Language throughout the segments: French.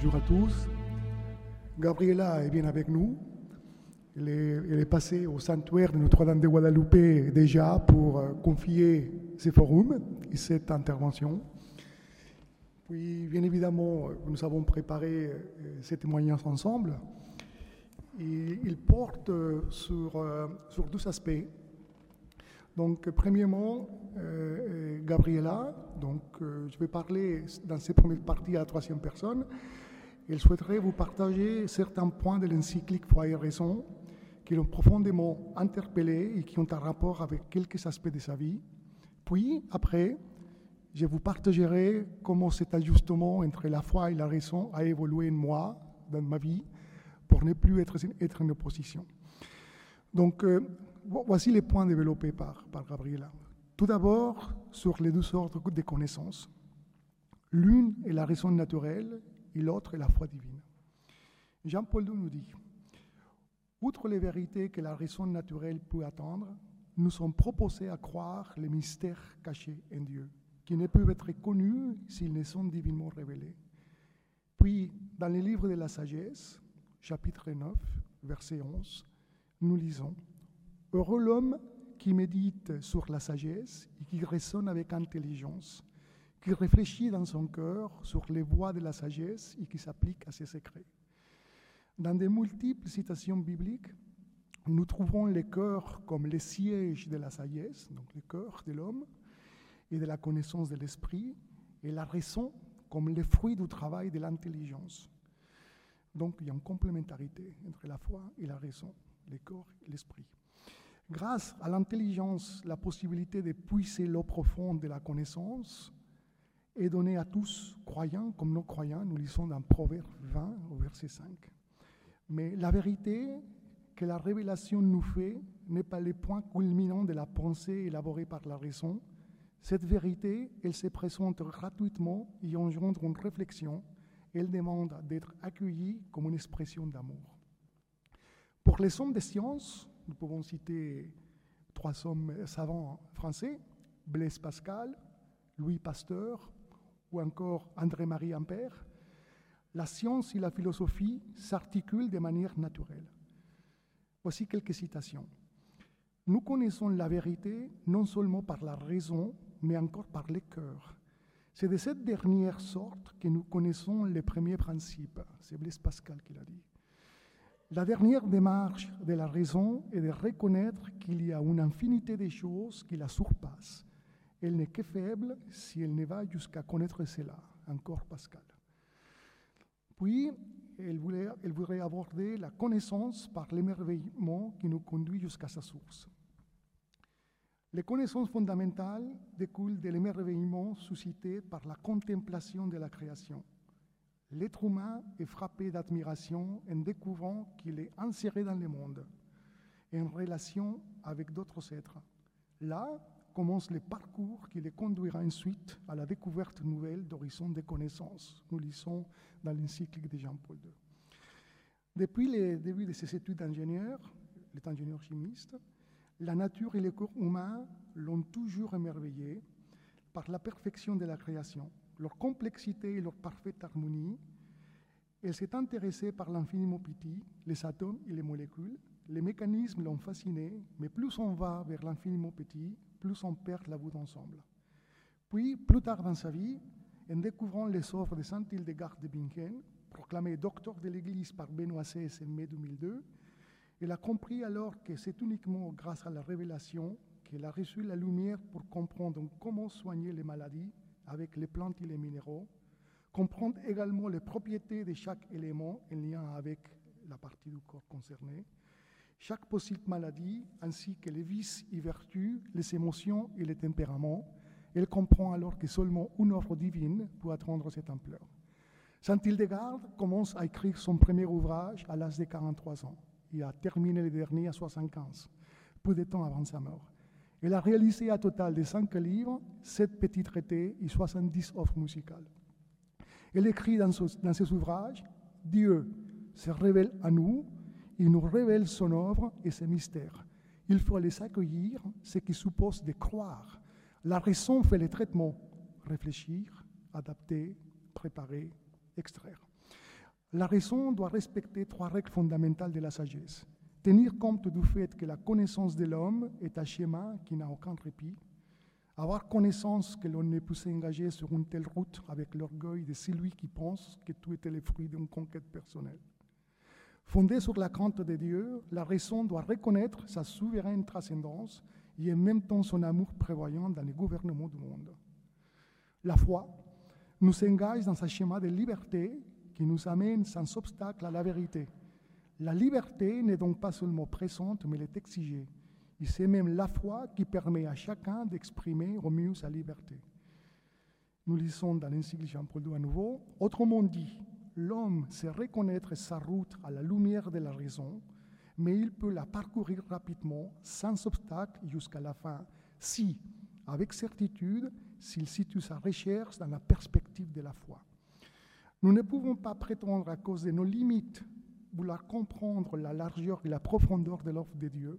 Bonjour à tous. Gabriela est bien avec nous. Elle est, passée au sanctuaire de Notre-Dame de Guadalupe déjà pour euh, confier ce forum et cette intervention. Puis, bien évidemment, nous avons préparé euh, ces témoignages ensemble. Il porte euh, sur, deux aspects. Donc, premièrement, Gabriela, donc, je vais parler dans ces premières parties à la troisième personne. Elle souhaiterait vous partager certains points de l'encyclique Foi et Raison qui l'ont profondément interpellé et qui ont un rapport avec quelques aspects de sa vie. Puis, après, je vous partagerai comment cet ajustement entre la foi et la raison a évolué en moi, dans ma vie, pour ne plus être, être en opposition. Donc, euh, voici les points développés par, par Gabriela. Tout d'abord, sur les deux sortes de connaissances. L'une est la raison naturelle et l'autre est la foi divine. Jean-Paul II nous dit, outre les vérités que la raison naturelle peut attendre, nous sommes proposés à croire les mystères cachés en Dieu, qui ne peuvent être connus s'ils ne sont divinement révélés. Puis, dans les livres de la sagesse, chapitre 9, verset 11, nous lisons Heureux l'homme qui médite sur la sagesse et qui raisonne avec intelligence, qui réfléchit dans son cœur sur les voies de la sagesse et qui s'applique à ses secrets. Dans de multiples citations bibliques, nous trouvons le cœur comme le siège de la sagesse, donc le cœur de l'homme, et de la connaissance de l'esprit, et la raison comme le fruit du travail de l'intelligence. Donc il y a une complémentarité entre la foi et la raison, le corps et l'esprit. Grâce à l'intelligence, la possibilité de puiser l'eau profonde de la connaissance est donnée à tous, croyants comme non croyants. Nous lisons dans Proverbe 20 au verset 5. Mais la vérité que la révélation nous fait n'est pas le point culminant de la pensée élaborée par la raison. Cette vérité, elle se présente gratuitement et engendre une réflexion. Elle demande d'être accueillie comme une expression d'amour. Pour les hommes de science, nous pouvons citer trois hommes savants français, Blaise Pascal, Louis Pasteur ou encore André-Marie Ampère. La science et la philosophie s'articulent de manière naturelle. Voici quelques citations. Nous connaissons la vérité non seulement par la raison, mais encore par le cœur. C'est de cette dernière sorte que nous connaissons les premiers principes. C'est Blaise Pascal qui l'a dit. La dernière démarche de la raison est de reconnaître qu'il y a une infinité de choses qui la surpassent. Elle n'est que faible si elle ne va jusqu'à connaître cela. Encore Pascal. Puis, elle, voulait, voudrait aborder la connaissance par l'émerveillement qui nous conduit jusqu'à sa source. Les connaissances fondamentales découlent de l'émerveillement suscité par la contemplation de la création. L'être humain est frappé d'admiration en découvrant qu'il est inséré dans le monde, en relation avec d'autres êtres. Là commence le parcours qui les conduira ensuite à la découverte nouvelle d'horizons de connaissances. Nous lisons dans l'encyclique de Jean-Paul II. Depuis le début de ses études d'ingénieur, il chimiste, la nature et le corps humain l'ont toujours émerveillé par la perfection de la création, leur complexité et leur parfaite harmonie. Elle s'est intéressée par l'infiniment petit, les atomes et les molécules. Les mécanismes l'ont fasciné, mais plus on va vers l'infiniment petit, plus on perd la vue d'ensemble. Puis, plus tard dans sa vie, en découvrant les œuvres de Saint Hildegard de Bingen, proclamé docteur de l'Église par Benoît XVI en mai 2002, elle a compris alors que c'est uniquement grâce à la révélation qu'elle a reçu la lumière pour comprendre comment soigner les maladies avec les plantes et les minéraux, comprendre également les propriétés de chaque élément en lien avec la partie du corps concernée, chaque possible maladie, ainsi que les vices et vertus, les émotions et les tempéraments. Elle comprend alors que seulement une œuvre divine peut atteindre cette ampleur. Saint Hildegard commence à écrire son premier ouvrage à l'âge de 43 ans et a terminé le dernier à 75, peu de temps avant sa mort. Elle a réalisé un total de 5 livres, 7 petits traités et 70 offres musicales. Elle écrit dans, dans ses ouvrages Dieu se révèle à nous, il nous révèle son œuvre et ses mystères. Il faut les accueillir, ce qui suppose de croire. La raison fait le traitement, réfléchir, adapter, préparer, extraire. La raison doit respecter trois règles fondamentales de la sagesse. Tenir compte du fait que la connaissance de l'homme est un schéma qui n'a aucun répit. Avoir connaissance que l'on ne peut s'engager sur une telle route avec l'orgueil de celui qui pense que tout était le fruit d'une conquête personnelle. Fondée sur la crainte de Dieu, la raison doit reconnaître sa souveraine transcendance et en même temps son amour prévoyant dans le gouvernement du monde. La foi nous engage dans un schéma de liberté qui nous amène sans obstacle à la vérité. La liberté n'est donc pas seulement présente, mais elle est exigée. Et c'est même la foi qui permet à chacun d'exprimer au mieux sa liberté. Nous lisons dans l'encyclique Jean-Paul II à nouveau. Autrement dit, l'homme sait reconnaître sa route à la lumière de la raison, mais il peut la parcourir rapidement, sans obstacle, jusqu'à la fin, si, avec certitude, s'il situe sa recherche dans la perspective de la foi. Nous ne pouvons pas prétendre, à cause de nos limites, vouloir comprendre la largeur et la profondeur de l'offre de Dieu.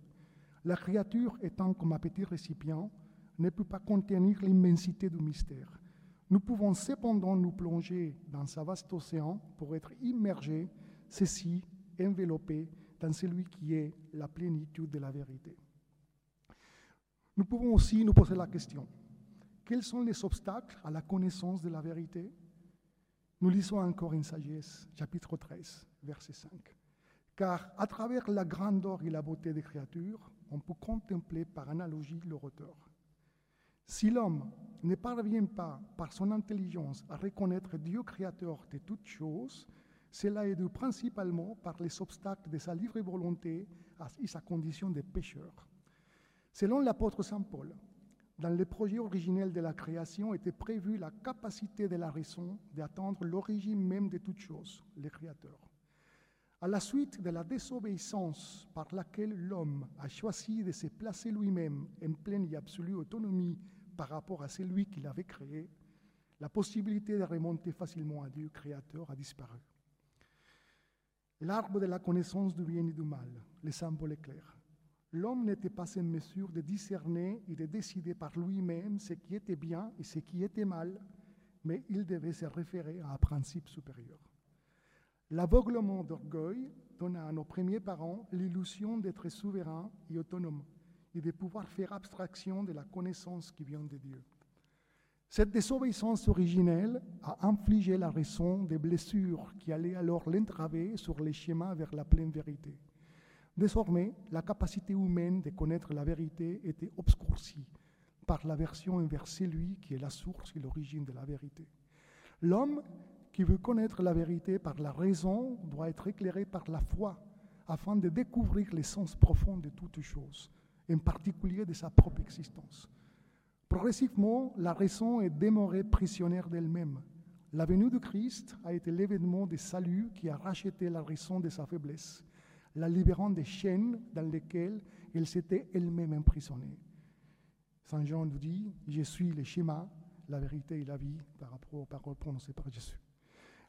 La créature étant comme un petit récipient, ne peut pas contenir l'immensité du mystère. Nous pouvons cependant nous plonger dans sa vaste océan pour être immergés, ceci enveloppés dans celui qui est la plénitude de la vérité. Nous pouvons aussi nous poser la question, quels sont les obstacles à la connaissance de la vérité? Nous lisons encore une sagesse, chapitre 13, verset 5. Car à travers la grandeur et la beauté des créatures, on peut contempler par analogie leur auteur. Si l'homme ne parvient pas par son intelligence à reconnaître Dieu créateur de toutes choses, cela est dû principalement par les obstacles de sa libre volonté et sa condition de pécheur. Selon l'apôtre Saint Paul, dans le projet originel de la création était prévue la capacité de la raison d'atteindre l'origine même de toutes choses, le Créateur. À la suite de la désobéissance par laquelle l'homme a choisi de se placer lui-même en pleine et absolue autonomie par rapport à celui qu'il avait créé, la possibilité de remonter facilement à Dieu créateur a disparu. L'arbre de la connaissance du bien et du mal, le symbole est clair. L'homme n'était pas en mesure de discerner et de décider par lui-même ce qui était bien et ce qui était mal, mais il devait se référer à un principe supérieur. L'aveuglement d'orgueil donna à nos premiers parents l'illusion d'être souverains et autonomes de pouvoir faire abstraction de la connaissance qui vient de Dieu. Cette désobéissance originelle a infligé la raison des blessures qui allaient alors l'entraver sur les schémas vers la pleine vérité. Désormais, la capacité humaine de connaître la vérité était obscurcie par l'aversion envers celui qui est la source et l'origine de la vérité. L'homme qui veut connaître la vérité par la raison doit être éclairé par la foi afin de découvrir l'essence profonde de toutes choses, en particulier de sa propre existence. Progressivement, la raison est demeurée prisonnière d'elle-même. La venue de Christ a été l'événement de salut qui a racheté la raison de sa faiblesse la libérant des chaînes dans lesquelles elle s'était elle-même emprisonnée. Saint Jean nous dit, je suis le schéma, la vérité et la vie par rapport aux paroles prononcées par Jésus.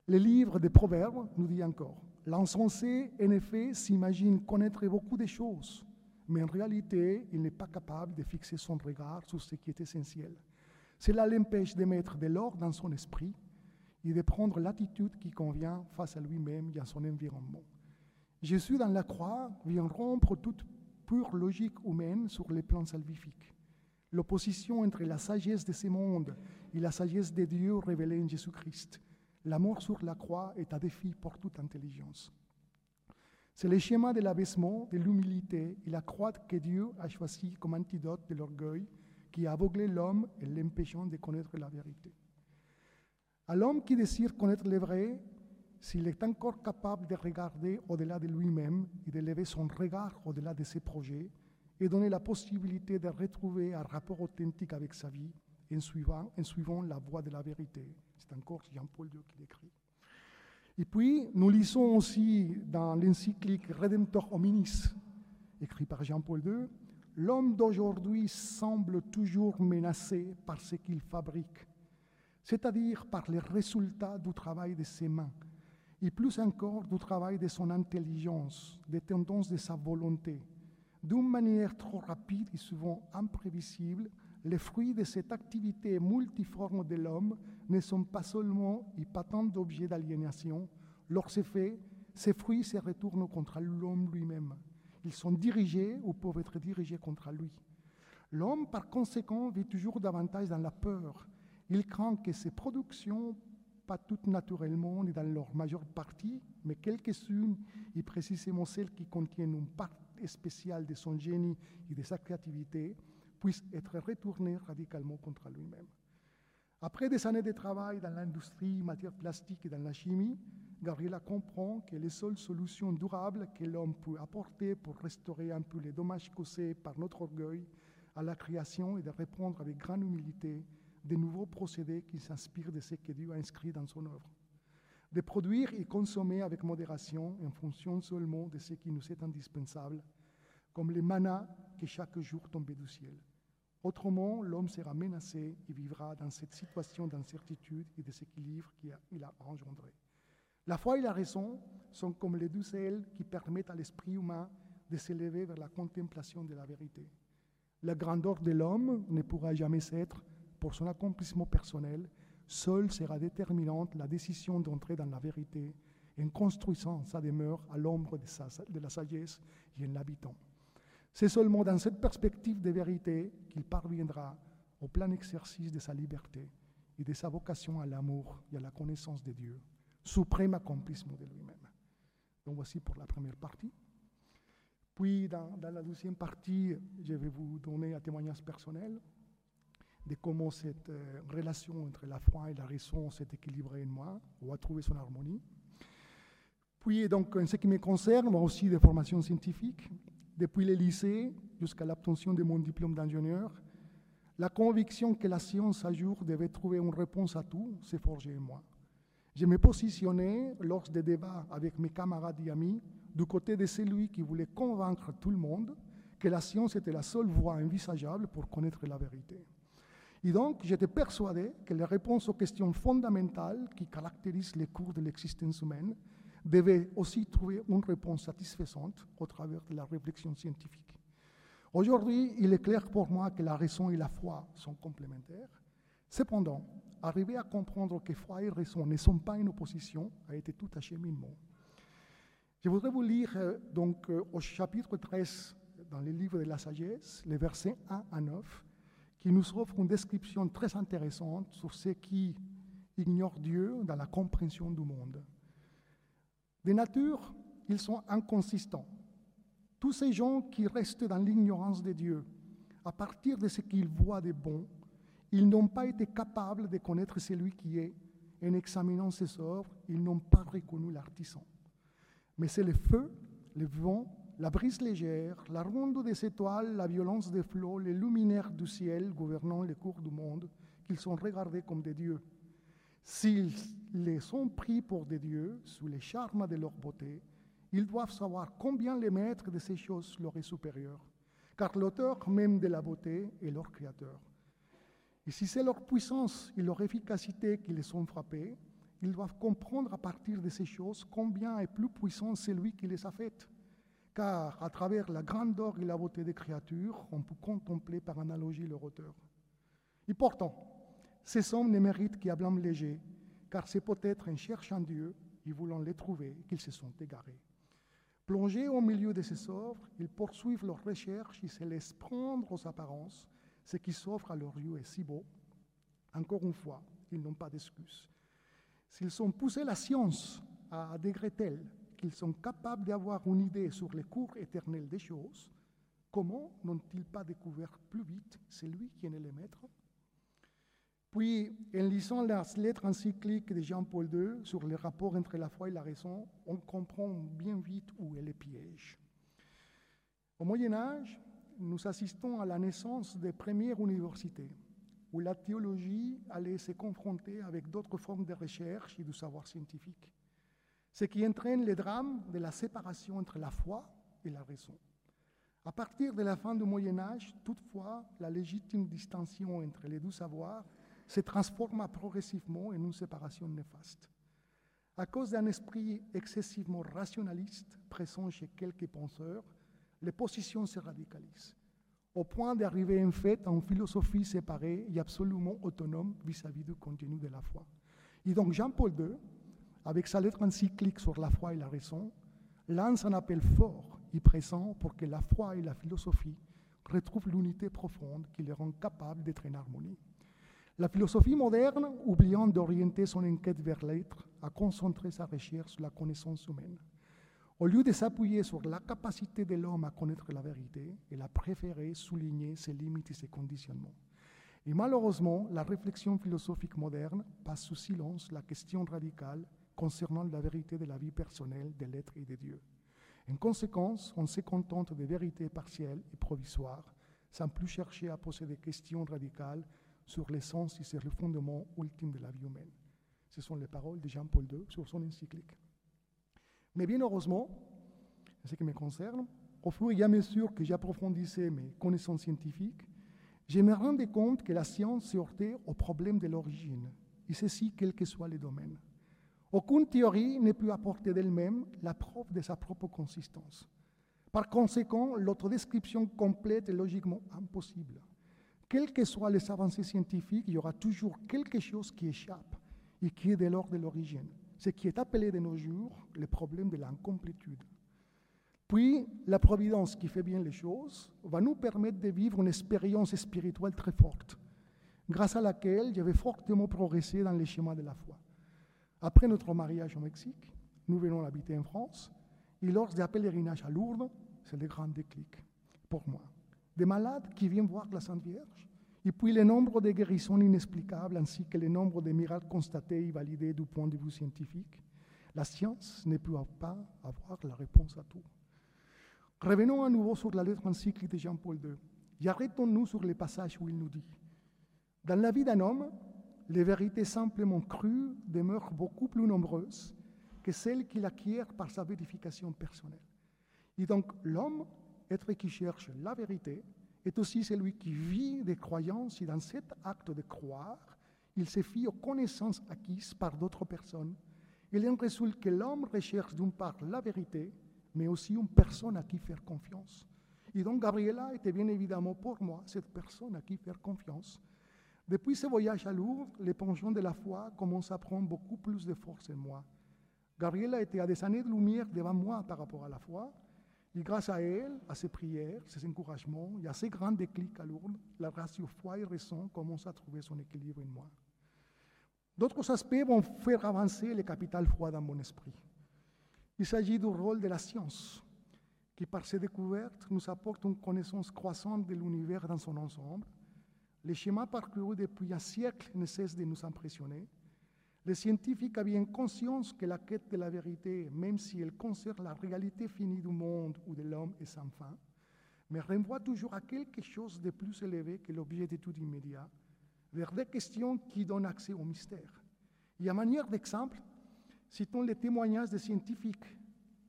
Le livre des Proverbes nous dit encore, l'insensé, en effet, s'imagine connaître beaucoup de choses, mais en réalité, il n'est pas capable de fixer son regard sur ce qui est essentiel. Cela l'empêche de mettre de l'ordre dans son esprit et de prendre l'attitude qui convient face à lui-même et à son environnement. Jésus, dans la croix, vient rompre toute pure logique humaine sur les plans salvifiques. L'opposition entre la sagesse de ce monde et la sagesse de Dieu révélée en Jésus-Christ. La mort sur la croix est un défi pour toute intelligence. C'est le schéma de l'abaissement, de l'humilité et la croix que Dieu a choisi comme antidote de l'orgueil qui a aveuglé l'homme et l'empêchant de connaître la vérité. À l'homme qui désire connaître le vrai, s'il est encore capable de regarder au-delà de lui-même et de lever son regard au-delà de ses projets et donner la possibilité de retrouver un rapport authentique avec sa vie en suivant, en suivant la voie de la vérité. C'est encore Jean-Paul II qui l'écrit. Et puis, nous lisons aussi dans l'encyclique Redemptor Hominis, écrit par Jean-Paul II, L'homme d'aujourd'hui semble toujours menacé par ce qu'il fabrique, c'est-à-dire par les résultats du travail de ses mains, et plus encore du travail de son intelligence, des tendances de sa volonté. D'une manière trop rapide et souvent imprévisible, les fruits de cette activité multiforme de l'homme ne sont pas seulement et pas tant d'objets d'aliénation, leurs effets, ces fruits se retournent contre l'homme lui-même. Ils sont dirigés ou peuvent être dirigés contre lui. L'homme, par conséquent, vit toujours davantage dans la peur. Il craint que ses productions, pas toutes naturellement ni dans leur majeure partie, mais quelques-unes, et précisément celles qui contiennent une part spéciale de son génie et de sa créativité, puissent être retournées radicalement contre lui-même. Après des années de travail dans l'industrie, matière plastique et dans la chimie, Gabriela comprend que les seules solutions durables que l'homme peut apporter pour restaurer un peu les dommages causés par notre orgueil à la création est de répondre avec grande humilité de nouveaux procédés qui s'inspirent de ce que Dieu a inscrit dans son œuvre. De produire et consommer avec modération en fonction seulement de ce qui nous est indispensable, comme les manas qui chaque jour tombent du ciel. Autrement, l'homme sera menacé et vivra dans cette situation d'incertitude et de déséquilibre qu'il a engendré. La foi et la raison sont comme les deux ailes qui permettent à l'esprit humain de s'élever vers la contemplation de la vérité. La grandeur de l'homme ne pourra jamais être pour son accomplissement personnel. Seule sera déterminante la décision d'entrer dans la vérité en construisant sa demeure à l'ombre de, de la sagesse et en l'habitant. C'est seulement dans cette perspective de vérité qu'il parviendra au plein exercice de sa liberté et de sa vocation à l'amour et à la connaissance de Dieu, suprême accomplissement de lui-même. Donc voici pour la première partie. Puis dans, la deuxième partie, je vais vous donner un témoignage personnel de comment cette euh, relation entre la foi et la raison s'est équilibrée en moi, ou a trouvé son harmonie. Puis, donc, en ce qui me concerne, moi aussi des formations scientifiques, depuis le lycée jusqu'à l'obtention de mon diplôme d'ingénieur, la conviction que la science à jour devait trouver une réponse à tout s'est forgée en moi. Je me positionnais lors des débats avec mes camarades et amis du côté de celui qui voulait convaincre tout le monde que la science était la seule voie envisageable pour connaître la vérité. Et donc, j'étais persuadé que les réponses aux questions fondamentales qui caractérisent les cours de l'existence humaine devait aussi trouver une réponse satisfaisante au travers de la réflexion scientifique. Aujourd'hui, il est clair pour moi que la raison et la foi sont complémentaires. Cependant, arriver à comprendre que foi et raison ne sont pas en opposition a été tout un cheminement. Je voudrais vous lire euh, donc euh, au chapitre 13 dans le livre de la sagesse, les versets 1 à 9, qui nous offre une description très intéressante sur ce qui ignore Dieu dans la compréhension du monde. De nature, ils sont inconsistants. Tous ces gens qui restent dans l'ignorance de Dieu, à partir de ce qu'ils voient de bon, ils n'ont pas été capables de connaître celui qui est. En examinant ses œuvres, ils n'ont pas reconnu l'artisan. Mais c'est le feu, le vent, la brise légère, la ronde des étoiles, la violence des flots, les luminaires du ciel gouvernant les cours du monde, qu'ils sont regardés comme des dieux. S'ils les ont pris pour des dieux sous les charmes de leur beauté, ils doivent savoir combien les maîtres de ces choses leur est supérieur, car l'auteur même de la beauté est leur créateur. Et si c'est leur puissance et leur efficacité qui les ont frappés, ils doivent comprendre à partir de ces choses combien est plus puissant celui qui les a faites. Car à travers la grandeur et la beauté des créatures, on peut contempler par analogie leur auteur. Et pourtant, ces hommes ne méritent qu'un blâme léger, car c'est peut-être en cherchant Dieu et voulant les trouver qu'ils se sont égarés. Plongés au milieu de ces œuvres, ils poursuivent leurs recherches et se laissent prendre aux apparences. Ce qui s'offre à leurs yeux est si beau. Encore une fois, ils n'ont pas d'excuses. S'ils ont poussé la science à degré tel qu'ils sont capables d'avoir une idée sur les cours éternels des choses, comment n'ont-ils pas découvert plus vite celui qui est le maître? Puis, en lisant la lettre encyclique de Jean-Paul II sur les rapports entre la foi et la raison, on comprend bien vite où est le piège. Au Moyen Âge, nous assistons à la naissance des premières universités, où la théologie allait se confronter avec d'autres formes de recherche et de savoir scientifique, ce qui entraîne le drame de la séparation entre la foi et la raison. À partir de la fin du Moyen Âge, toutefois, la légitime distinction entre les deux savoirs se transforma progressivement en une séparation néfaste. À cause d'un esprit excessivement rationaliste présent chez quelques penseurs, les positions se radicalisent, au point d'arriver en fait à une philosophie séparée et absolument autonome vis-à-vis du contenu de la foi. Et donc Jean-Paul II avec sa lettre encyclique sur la foi et la raison, lance un appel fort et présent pour que la foi et la philosophie retrouvent l'unité profonde qui les rend capables d'être en harmonie. La philosophie moderne, oubliant d'orienter son enquête vers l'être, a concentré sa recherche sur la connaissance humaine. Au lieu de s'appuyer sur la capacité de l'homme à connaître la vérité, elle a préféré souligner ses limites et ses conditionnements. Et malheureusement, la réflexion philosophique moderne passe sous silence la question radicale concernant la vérité de la vie personnelle de l'être et de Dieu. En conséquence, on se contente de vérités partielles et provisoires, sans plus chercher à poser des questions radicales sur l'essence et sur le fondement ultime de la vie humaine. Ce sont les paroles de Jean-Paul II sur son encyclique. Mais bien heureusement, en ce qui me concerne, au fur et à mesure que j'approfondissais mes connaissances scientifiques, je me rendais compte que la science se heurtait au problème de l'origine, et ceci quel que soit le domaine. Aucune théorie ne peut apporter d'elle-même la preuve de sa propre consistance. Par conséquent, l'autre description complète est logiquement impossible. Quelles que soient les avancées scientifiques, il y aura toujours quelque chose qui échappe et qui est de l'ordre de l'origine, ce qui est appelé de nos jours le problème de l'incomplétude. Puis, la providence qui fait bien les choses va nous permettre de vivre une expérience spirituelle très forte, grâce à laquelle j'avais fortement progressé dans les schémas de la foi. Après notre mariage au Mexique, nous venons habiter en France, et lors des pèlerinages à Lourdes, c'est le grand déclic pour moi. Des malades qui viennent voir la Sainte Vierge, et puis le nombre de guérisons inexplicables, ainsi que le nombre de miracles constatés et validés du point de vue scientifique. La science ne peut pas avoir la réponse à tout. Revenons à nouveau sur la lettre encyclique de Jean-Paul II et arrêtons-nous sur les passages où il nous dit Dans la vie d'un homme, les vérités simplement crues demeurent beaucoup plus nombreuses que celles qu'il acquiert par sa vérification personnelle. Et donc, l'homme, être qui cherche la vérité, est aussi celui qui vit des croyances et dans cet acte de croire, il se fie aux connaissances acquises par d'autres personnes. Il en résulte que l'homme recherche d'une part la vérité, mais aussi une personne à qui faire confiance. Et donc Gabriela était bien évidemment pour moi cette personne à qui faire confiance. Depuis ce voyage à Lourdes, les penchants de la foi commencent à prendre beaucoup plus de force en moi. Gabriela était à des années de lumière devant moi par rapport à la foi, et grâce à elle, à ses prières, ses encouragements et à ses grands déclics à Lourdes, la ratio foi et raison commence à trouver son équilibre en moi. D'autres aspects vont faire avancer le capital foi dans mon esprit. Il s'agit du rôle de la science, qui par ses découvertes nous apporte une connaissance croissante de l'univers dans son ensemble. Les schémas parcourus depuis un siècle ne cessent de nous impressionner. Les scientifiques avaient conscience que la quête de la vérité, même si elle concerne la réalité finie du monde ou de l'homme, est sans fin, mais renvoie toujours à quelque chose de plus élevé que l'objet d'étude immédiat, vers des questions qui donnent accès au mystère. Et à manière d'exemple, Citons les témoignages des scientifiques,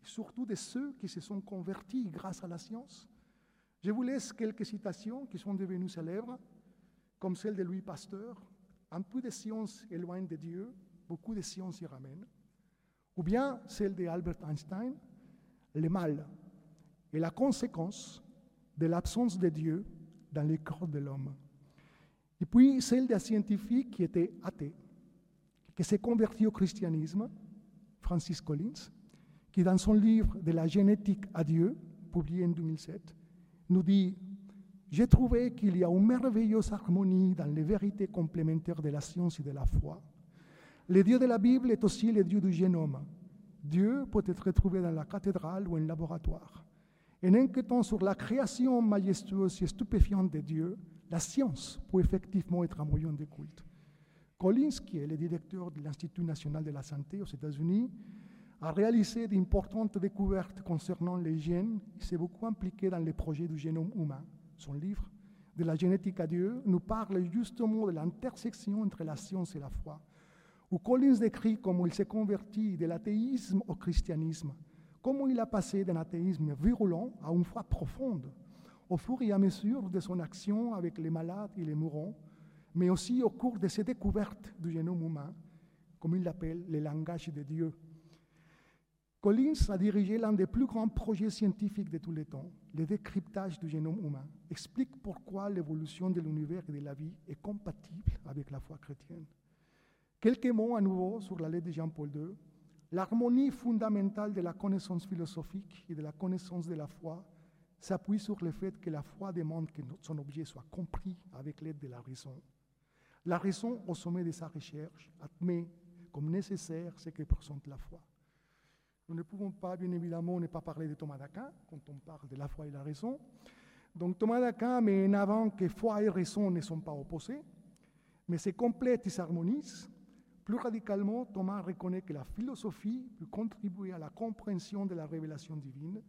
surtout de ceux qui se sont convertis grâce à la science. Je vous laisse quelques citations qui sont devenues célèbres, comme celle de Louis Pasteur. Un peu de science éloigne de Dieu, beaucoup de science y ramène. Ou bien celle d'Albert Einstein, le mal est la conséquence de l'absence de Dieu dans le corps de l'homme. Et puis celle d'un scientifique qui était athée, qui s'est converti au christianisme Francis Collins, qui dans son livre De la génétique à Dieu, publié en 2007, nous dit J'ai trouvé qu'il y a une merveilleuse harmonie dans les vérités complémentaires de la science et de la foi. Le Dieu de la Bible est aussi le Dieu du génome. Dieu peut être trouvé dans la cathédrale ou un laboratoire. En inquiétant sur la création majestueuse et stupéfiante de Dieu, la science peut effectivement être un moyen de culte. Collins, qui est le directeur de l'Institut national de la santé aux États-Unis, a réalisé d'importantes découvertes concernant les gènes Il s'est beaucoup impliqué dans les projets du génome humain. Son livre, De la génétique à Dieu, nous parle justement de l'intersection entre la science et la foi, où Collins décrit comment il s'est converti de l'athéisme au christianisme, comment il a passé d'un athéisme virulent à une foi profonde, au fur et à mesure de son action avec les malades et les mourants, mais aussi au cours de ses découvertes du génome humain, comme il l'appelle le langage de Dieu. Collins a dirigé l'un des plus grands projets scientifiques de tous les temps, le décryptage du génome humain, explique pourquoi l'évolution de l'univers et de la vie est compatible avec la foi chrétienne. Quelques mots à nouveau sur la lettre de Jean-Paul II. L'harmonie fondamentale de la connaissance philosophique et de la connaissance de la foi s'appuie sur le fait que la foi demande que son objet soit compris avec l'aide de la raison. La raison, au sommet de sa recherche, admet comme nécessaire ce que présente la foi. Nous ne pouvons pas, bien évidemment, ne pas parler de Thomas d'Aquin quand on parle de la foi et la raison. Donc Thomas d'Aquin met en avant que foi et raison ne sont pas opposés, mais se complètent et s'harmonisent. Plus radicalement, Thomas reconnaît que la philosophie peut contribuer à la compréhension de la révélation divine.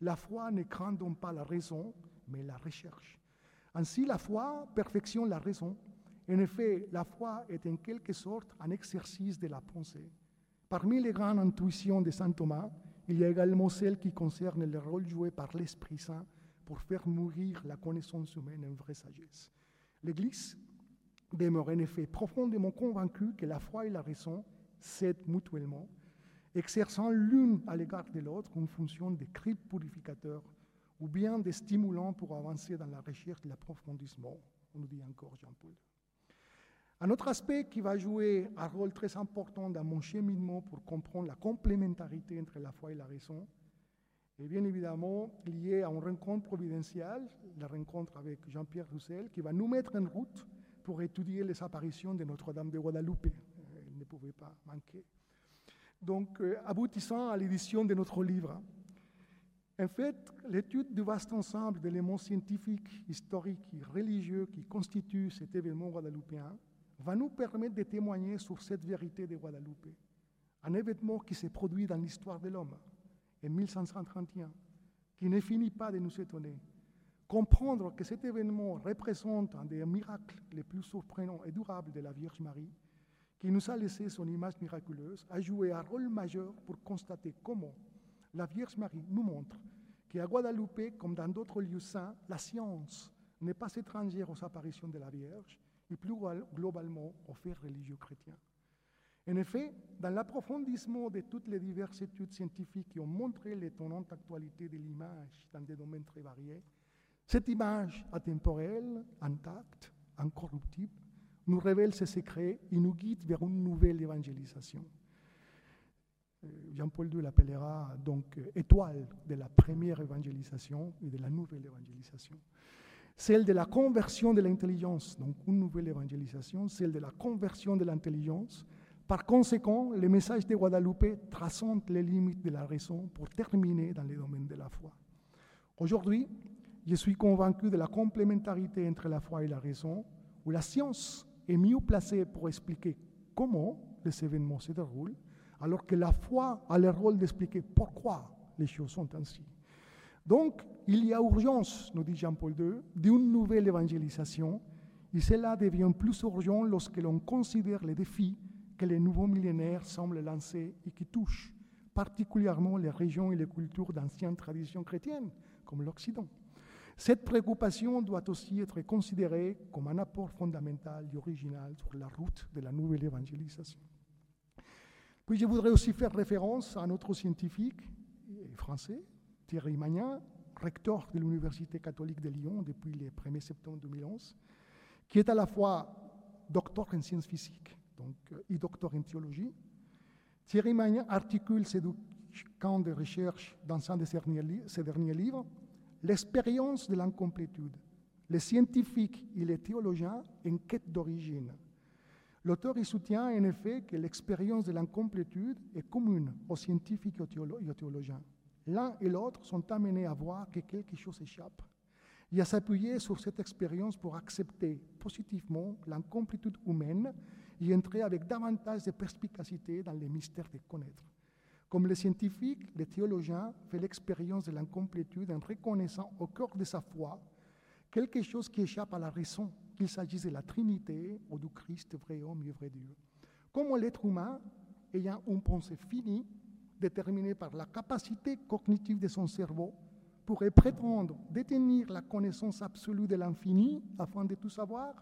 La foi ne craint donc pas la raison, mais la recherche. Ainsi, la foi perfectionne la raison. En effet, la foi est en quelque sorte un exercice de la pensée. Parmi les grandes intuitions de saint Thomas, il y a également celle qui concerne le rôle joué par l'Esprit Saint pour faire mourir la connaissance humaine en vraie sagesse. L'Église demeure en effet profondément convaincue que la foi et la raison s'aident mutuellement, exerçant l'une à l'égard de l'autre une fonction de crypte purificateur ou bien de stimulant pour avancer dans la recherche de l'approfondissement, on nous dit encore Jean-Paul. Un autre aspect qui va jouer un rôle très important dans mon cheminement pour comprendre la complémentarité entre la foi et la raison est bien évidemment lié à une rencontre providentielle, la rencontre avec Jean-Pierre Roussel, qui va nous mettre en route pour étudier les apparitions de Notre-Dame de Guadalupe. Il ne pouvait pas manquer. Donc, euh, aboutissant à l'édition de notre livre. En fait, l'étude du vaste ensemble d'éléments scientifiques, historiques et religieux qui constituent cet événement guadeloupéen va nous permettre de témoigner sur cette vérité de Guadeloupe, un événement qui s'est produit dans l'histoire de l'homme en 1531, qui ne finit pas de nous étonner. Comprendre que cet événement représente un des miracles les plus surprenants et durables de la Vierge Marie, qui nous a laissé son image miraculeuse, a joué un rôle majeur pour constater comment la Vierge Marie nous montre qu'à Guadeloupe, comme dans d'autres lieux saints, la science n'est pas étrangère aux apparitions de la Vierge et plus globalement aux faits religieux chrétiens. En effet, dans l'approfondissement de toutes les diverses études scientifiques qui ont montré l'étonnante actualité de l'image dans des domaines très variés, cette image atemporelle, intacte, incorruptible, nous révèle ses secrets et nous guide vers une nouvelle évangélisation. Euh, Jean-Paul II l'appellera donc euh, étoile de la première évangélisation et de la nouvelle évangélisation. Celle de la conversion de l'intelligence, donc une nouvelle évangélisation, celle de la conversion de l'intelligence. Par conséquent, le message de Guadalupe transcende les limites de la raison pour terminer dans le domaine de la foi. Aujourd'hui, je suis convaincu de la complémentarité entre la foi et la raison, où la science est mieux placée pour expliquer comment les événements se déroulent, alors que la foi a le rôle d'expliquer pourquoi les choses sont ainsi. Donc, il y a urgence, nous dit Jean-Paul II, d'une nouvelle évangélisation, et cela devient plus urgent lorsque l'on considère les défis que les nouveaux millénaires semblent lancer et qui touchent particulièrement les régions et les cultures d'anciennes traditions chrétiennes, comme l'Occident. Cette préoccupation doit aussi être considérée comme un apport fondamental et original sur la route de la nouvelle évangélisation. Puis je voudrais aussi faire référence à un autre scientifique français, Thierry Magnin, recteur de l'Université catholique de Lyon depuis le 1er septembre 2011, qui est à la fois docteur en sciences physiques donc, et docteur en théologie. Thierry Magnin articule ses deux camps de recherche dans un de ses derniers livres, L'expérience de l'incomplétude, les scientifiques et les théologiens en quête d'origine. L'auteur y soutient en effet que l'expérience de l'incomplétude est commune aux scientifiques et aux théologiens. L'un et l'autre sont amenés à voir que quelque chose échappe et à s'appuyer sur cette expérience pour accepter positivement l'incomplétude humaine et entrer avec davantage de perspicacité dans les mystères de connaître. Comme les scientifiques, les théologiens font l'expérience de l'incomplétude en reconnaissant au cœur de sa foi quelque chose qui échappe à la raison, qu'il s'agisse de la Trinité ou du Christ, vrai homme et vrai Dieu. Comme l'être humain, ayant une pensée finie, déterminée par la capacité cognitive de son cerveau, pourrait prétendre détenir la connaissance absolue de l'infini afin de tout savoir,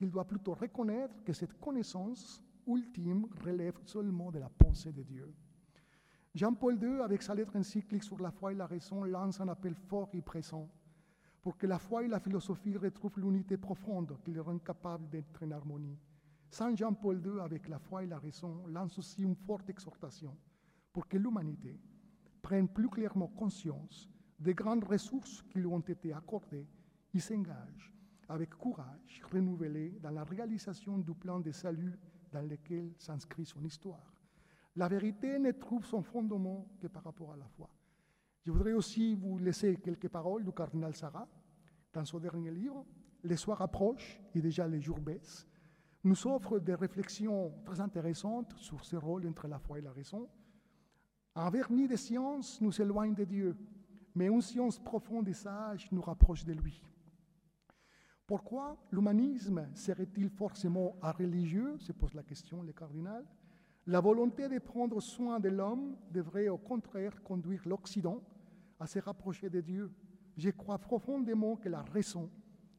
il doit plutôt reconnaître que cette connaissance ultime relève seulement de la pensée de Dieu. Jean-Paul II, avec sa lettre encyclique sur la foi et la raison, lance un appel fort et pressant pour que la foi et la philosophie retrouvent l'unité profonde qui les rend capables d'être en harmonie. Saint Jean-Paul II, avec la foi et la raison, lance aussi une forte exhortation pour que l'humanité prenne plus clairement conscience des grandes ressources qui lui ont été accordées et s'engage avec courage renouvelé dans la réalisation du plan de salut dans lequel s'inscrit son histoire. La vérité ne trouve son fondement que par rapport à la foi. Je voudrais aussi vous laisser quelques paroles du cardinal Sarah dans son dernier livre, Les soirs approchent et déjà les jours baissent, nous offre des réflexions très intéressantes sur ce rôle entre la foi et la raison. Un vernis de science nous éloigne de Dieu, mais une science profonde et sage nous rapproche de lui. Pourquoi l'humanisme serait-il forcément religieux se pose la question le cardinal. La volonté de prendre soin de l'homme devrait au contraire conduire l'Occident à se rapprocher de Dieu. Je crois profondément que la raison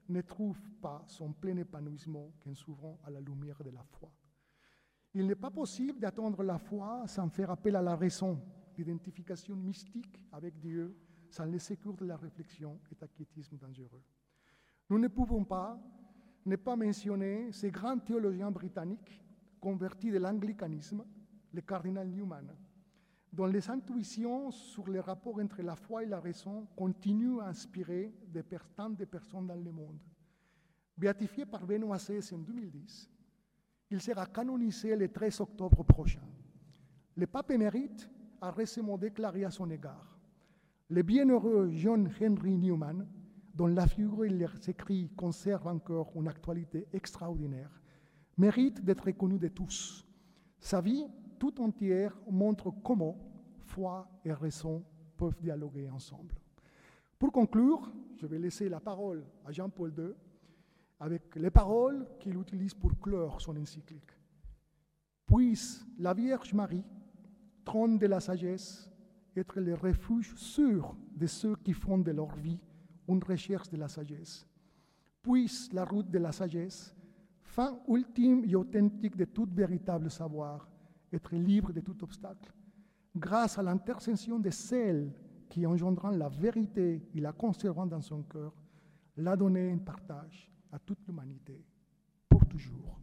ne trouve pas son plein épanouissement qu'en s'ouvrant à la lumière de la foi. Il n'est pas possible d'attendre la foi sans faire appel à la raison. L'identification mystique avec Dieu, sans le secours de la réflexion, est un dangereux. Nous ne pouvons pas ne pas mentionner ces grands théologiens britanniques convertis de l'anglicanisme, le cardinal Newman, dont les intuitions sur les rapports entre la foi et la raison continuent à inspirer tant de personnes dans le monde. Béatifié par Benoît XVI en 2010, il sera canonisé le 13 octobre prochain. Le pape émérite a récemment déclaré à son égard Le bienheureux John Henry Newman, dont la figure et les écrits conservent encore une actualité extraordinaire, mérite d'être connu de tous. Sa vie tout entière montre comment foi et raison peuvent dialoguer ensemble. Pour conclure, je vais laisser la parole à Jean-Paul II avec les paroles qu'il utilise pour clore son encyclique. Puisse la Vierge Marie, trône de la sagesse, être le refuge sûr de ceux qui font de leur vie une recherche de la sagesse. Puisse la route de la sagesse, fin ultime et authentique de tout véritable savoir, être libre de tout obstacle, grâce à l'intercession de celles qui engendrant la vérité et la conservant dans son cœur, la donner en partage à toute l'humanité, pour toujours.